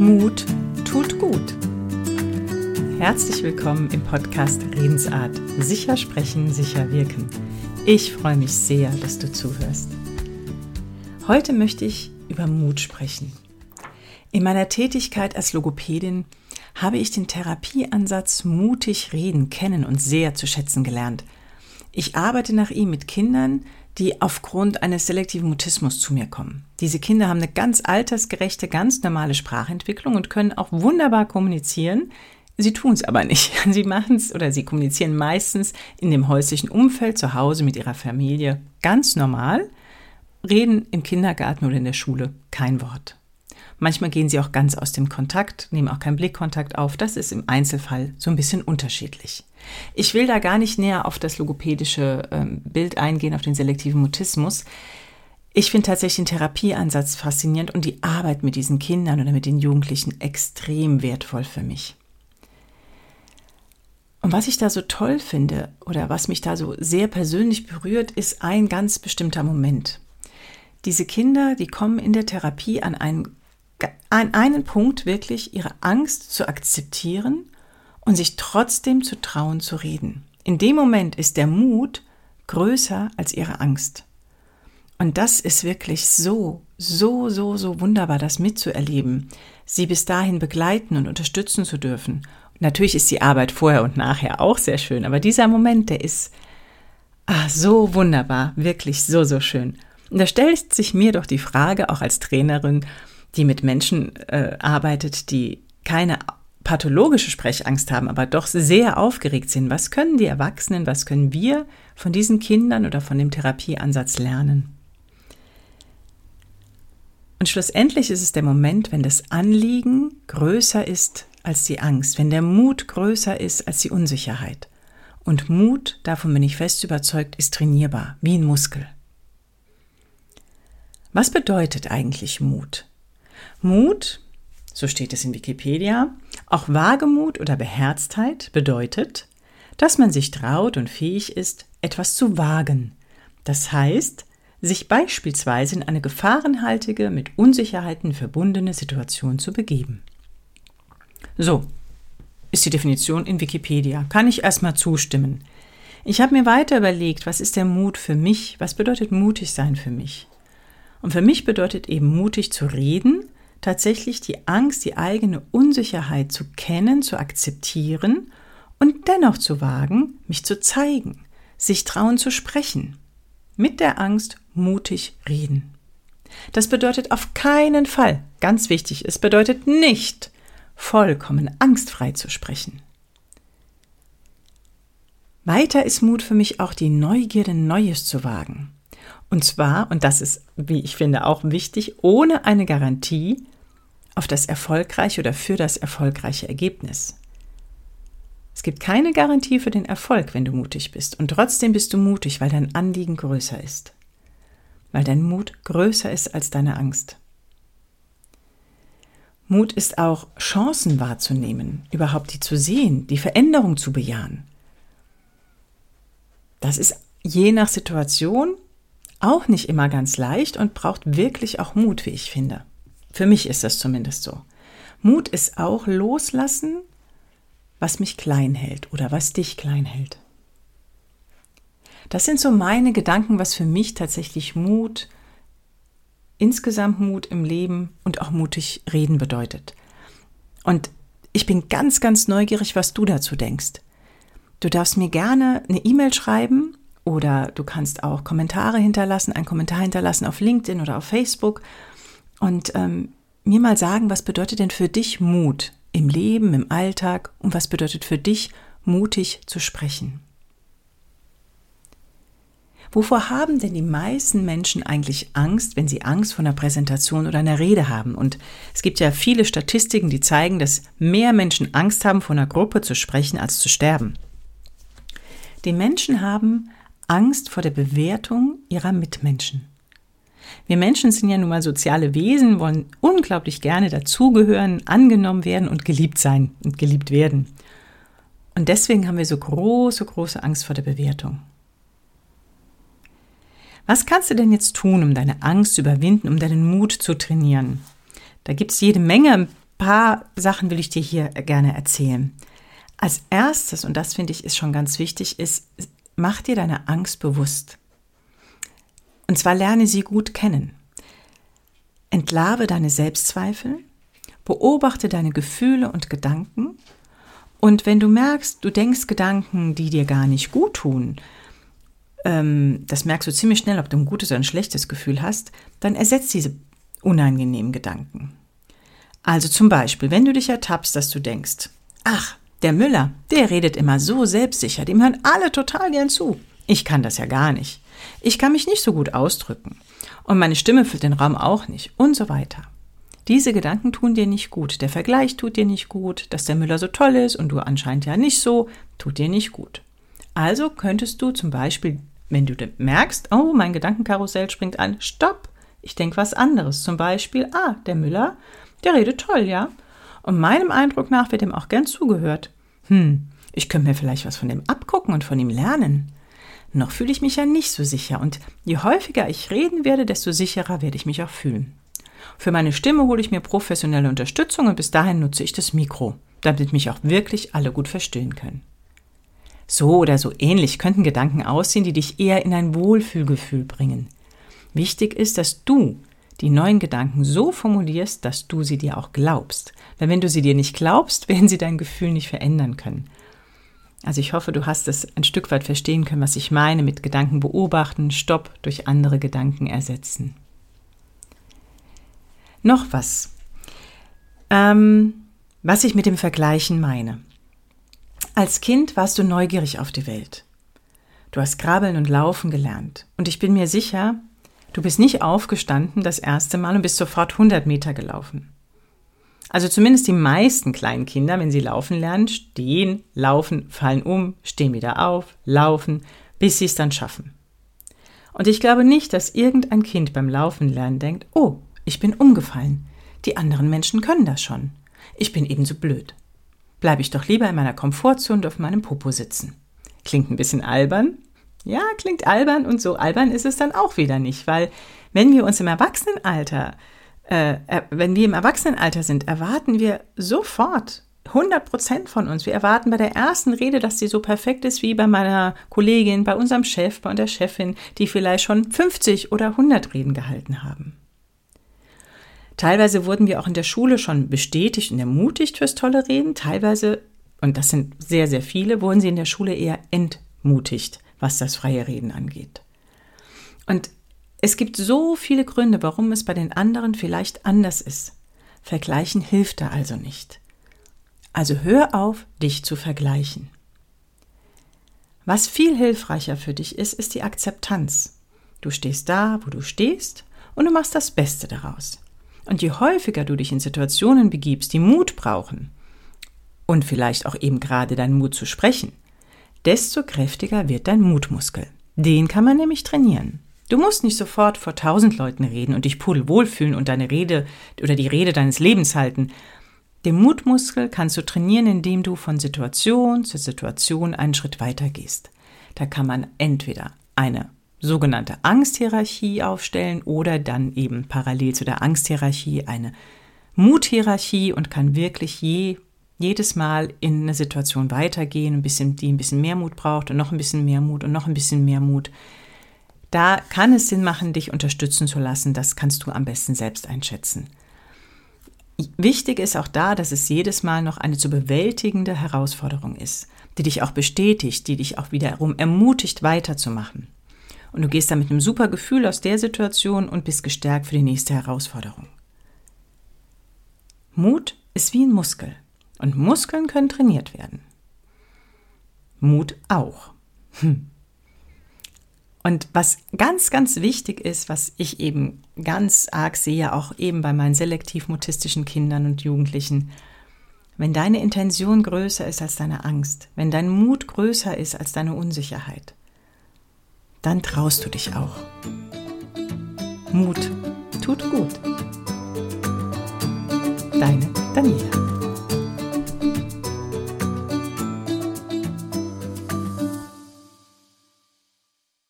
Mut tut gut. Herzlich willkommen im Podcast Redensart. Sicher sprechen, sicher wirken. Ich freue mich sehr, dass du zuhörst. Heute möchte ich über Mut sprechen. In meiner Tätigkeit als Logopädin habe ich den Therapieansatz mutig reden kennen und sehr zu schätzen gelernt. Ich arbeite nach ihm mit Kindern, die aufgrund eines selektiven Mutismus zu mir kommen. Diese Kinder haben eine ganz altersgerechte, ganz normale Sprachentwicklung und können auch wunderbar kommunizieren. Sie tun es aber nicht. Sie machen es oder sie kommunizieren meistens in dem häuslichen Umfeld zu Hause mit ihrer Familie ganz normal, reden im Kindergarten oder in der Schule kein Wort. Manchmal gehen sie auch ganz aus dem Kontakt, nehmen auch keinen Blickkontakt auf. Das ist im Einzelfall so ein bisschen unterschiedlich. Ich will da gar nicht näher auf das logopädische ähm, Bild eingehen, auf den selektiven Mutismus. Ich finde tatsächlich den Therapieansatz faszinierend und die Arbeit mit diesen Kindern oder mit den Jugendlichen extrem wertvoll für mich. Und was ich da so toll finde oder was mich da so sehr persönlich berührt, ist ein ganz bestimmter Moment. Diese Kinder, die kommen in der Therapie an einen, an einen Punkt wirklich, ihre Angst zu akzeptieren und sich trotzdem zu trauen zu reden. In dem Moment ist der Mut größer als ihre Angst. Und das ist wirklich so, so, so, so wunderbar, das mitzuerleben, sie bis dahin begleiten und unterstützen zu dürfen. Natürlich ist die Arbeit vorher und nachher auch sehr schön, aber dieser Moment, der ist ah, so wunderbar, wirklich so, so schön. Und da stellt sich mir doch die Frage, auch als Trainerin, die mit Menschen äh, arbeitet, die keine pathologische Sprechangst haben, aber doch sehr aufgeregt sind, was können die Erwachsenen, was können wir von diesen Kindern oder von dem Therapieansatz lernen? Und schlussendlich ist es der Moment, wenn das Anliegen größer ist als die Angst, wenn der Mut größer ist als die Unsicherheit. Und Mut, davon bin ich fest überzeugt, ist trainierbar, wie ein Muskel. Was bedeutet eigentlich Mut? Mut so steht es in Wikipedia, auch Wagemut oder Beherztheit bedeutet, dass man sich traut und fähig ist, etwas zu wagen. Das heißt, sich beispielsweise in eine gefahrenhaltige, mit Unsicherheiten verbundene Situation zu begeben. So, ist die Definition in Wikipedia. Kann ich erstmal zustimmen. Ich habe mir weiter überlegt, was ist der Mut für mich? Was bedeutet mutig sein für mich? Und für mich bedeutet eben mutig zu reden, tatsächlich die Angst, die eigene Unsicherheit zu kennen, zu akzeptieren und dennoch zu wagen, mich zu zeigen, sich trauen zu sprechen, mit der Angst mutig reden. Das bedeutet auf keinen Fall, ganz wichtig, es bedeutet nicht, vollkommen angstfrei zu sprechen. Weiter ist Mut für mich auch die Neugierde, Neues zu wagen. Und zwar, und das ist, wie ich finde, auch wichtig, ohne eine Garantie auf das erfolgreiche oder für das erfolgreiche Ergebnis. Es gibt keine Garantie für den Erfolg, wenn du mutig bist. Und trotzdem bist du mutig, weil dein Anliegen größer ist. Weil dein Mut größer ist als deine Angst. Mut ist auch Chancen wahrzunehmen, überhaupt die zu sehen, die Veränderung zu bejahen. Das ist je nach Situation auch nicht immer ganz leicht und braucht wirklich auch Mut, wie ich finde. Für mich ist das zumindest so. Mut ist auch loslassen, was mich klein hält oder was dich klein hält. Das sind so meine Gedanken, was für mich tatsächlich Mut, insgesamt Mut im Leben und auch mutig reden bedeutet. Und ich bin ganz, ganz neugierig, was du dazu denkst. Du darfst mir gerne eine E-Mail schreiben oder du kannst auch Kommentare hinterlassen, einen Kommentar hinterlassen auf LinkedIn oder auf Facebook und ähm, mir mal sagen, was bedeutet denn für dich Mut im Leben, im Alltag und was bedeutet für dich mutig zu sprechen? Wovor haben denn die meisten Menschen eigentlich Angst, wenn sie Angst vor einer Präsentation oder einer Rede haben? Und es gibt ja viele Statistiken, die zeigen, dass mehr Menschen Angst haben, vor einer Gruppe zu sprechen, als zu sterben. Die Menschen haben Angst vor der Bewertung ihrer Mitmenschen. Wir Menschen sind ja nun mal soziale Wesen, wollen unglaublich gerne dazugehören, angenommen werden und geliebt sein und geliebt werden. Und deswegen haben wir so große, große Angst vor der Bewertung. Was kannst du denn jetzt tun, um deine Angst zu überwinden, um deinen Mut zu trainieren? Da gibt es jede Menge paar Sachen will ich dir hier gerne erzählen. Als erstes, und das finde ich ist schon ganz wichtig, ist, mach dir deine Angst bewusst. Und zwar lerne sie gut kennen. Entlarve deine Selbstzweifel, beobachte deine Gefühle und Gedanken. Und wenn du merkst, du denkst Gedanken, die dir gar nicht gut tun, ähm, das merkst du ziemlich schnell, ob du ein gutes oder ein schlechtes Gefühl hast, dann ersetzt diese unangenehmen Gedanken. Also zum Beispiel, wenn du dich ertappst, dass du denkst, ach, der Müller, der redet immer so selbstsicher, dem hören alle total gern zu. Ich kann das ja gar nicht. Ich kann mich nicht so gut ausdrücken. Und meine Stimme füllt den Raum auch nicht. Und so weiter. Diese Gedanken tun dir nicht gut. Der Vergleich tut dir nicht gut. Dass der Müller so toll ist und du anscheinend ja nicht so, tut dir nicht gut. Also könntest du zum Beispiel, wenn du merkst, oh, mein Gedankenkarussell springt an, stopp, ich denke was anderes. Zum Beispiel, ah, der Müller, der redet toll, ja. Und meinem Eindruck nach wird ihm auch gern zugehört. Hm, ich könnte mir vielleicht was von dem abgucken und von ihm lernen. Noch fühle ich mich ja nicht so sicher und je häufiger ich reden werde, desto sicherer werde ich mich auch fühlen. Für meine Stimme hole ich mir professionelle Unterstützung und bis dahin nutze ich das Mikro, damit mich auch wirklich alle gut verstehen können. So oder so ähnlich könnten Gedanken aussehen, die dich eher in ein Wohlfühlgefühl bringen. Wichtig ist, dass du die neuen Gedanken so formulierst, dass du sie dir auch glaubst. Weil wenn du sie dir nicht glaubst, werden sie dein Gefühl nicht verändern können. Also ich hoffe, du hast es ein Stück weit verstehen können, was ich meine mit Gedanken beobachten, Stopp durch andere Gedanken ersetzen. Noch was, ähm, was ich mit dem Vergleichen meine. Als Kind warst du neugierig auf die Welt. Du hast Krabbeln und Laufen gelernt. Und ich bin mir sicher, du bist nicht aufgestanden das erste Mal und bist sofort 100 Meter gelaufen. Also zumindest die meisten kleinen Kinder, wenn sie laufen lernen, stehen, laufen, fallen um, stehen wieder auf, laufen, bis sie es dann schaffen. Und ich glaube nicht, dass irgendein Kind beim Laufen lernen denkt, oh, ich bin umgefallen. Die anderen Menschen können das schon. Ich bin ebenso blöd. Bleibe ich doch lieber in meiner Komfortzone und auf meinem Popo sitzen. Klingt ein bisschen albern. Ja, klingt albern und so albern ist es dann auch wieder nicht, weil wenn wir uns im Erwachsenenalter äh, wenn wir im Erwachsenenalter sind, erwarten wir sofort 100 Prozent von uns. Wir erwarten bei der ersten Rede, dass sie so perfekt ist wie bei meiner Kollegin, bei unserem Chef, bei der Chefin, die vielleicht schon 50 oder 100 Reden gehalten haben. Teilweise wurden wir auch in der Schule schon bestätigt und ermutigt fürs tolle Reden. Teilweise, und das sind sehr, sehr viele, wurden sie in der Schule eher entmutigt, was das freie Reden angeht. Und es gibt so viele Gründe, warum es bei den anderen vielleicht anders ist. Vergleichen hilft da also nicht. Also hör auf, dich zu vergleichen. Was viel hilfreicher für dich ist, ist die Akzeptanz. Du stehst da, wo du stehst, und du machst das Beste daraus. Und je häufiger du dich in Situationen begibst, die Mut brauchen, und vielleicht auch eben gerade deinen Mut zu sprechen, desto kräftiger wird dein Mutmuskel. Den kann man nämlich trainieren. Du musst nicht sofort vor tausend Leuten reden und dich pudelwohl fühlen und deine Rede oder die Rede deines Lebens halten. Den Mutmuskel kannst du trainieren, indem du von Situation zu Situation einen Schritt weiter gehst. Da kann man entweder eine sogenannte Angsthierarchie aufstellen oder dann eben parallel zu der Angsthierarchie eine Muthierarchie und kann wirklich je, jedes Mal in eine Situation weitergehen, ein bisschen, die ein bisschen mehr Mut braucht und noch ein bisschen mehr Mut und noch ein bisschen mehr Mut. Da kann es Sinn machen, dich unterstützen zu lassen. Das kannst du am besten selbst einschätzen. Wichtig ist auch da, dass es jedes Mal noch eine zu bewältigende Herausforderung ist, die dich auch bestätigt, die dich auch wiederum ermutigt, weiterzumachen. Und du gehst da mit einem super Gefühl aus der Situation und bist gestärkt für die nächste Herausforderung. Mut ist wie ein Muskel und Muskeln können trainiert werden. Mut auch. Hm. Und was ganz, ganz wichtig ist, was ich eben ganz arg sehe, auch eben bei meinen selektiv-mutistischen Kindern und Jugendlichen, wenn deine Intention größer ist als deine Angst, wenn dein Mut größer ist als deine Unsicherheit, dann traust du dich auch. Mut tut gut. Deine Daniela.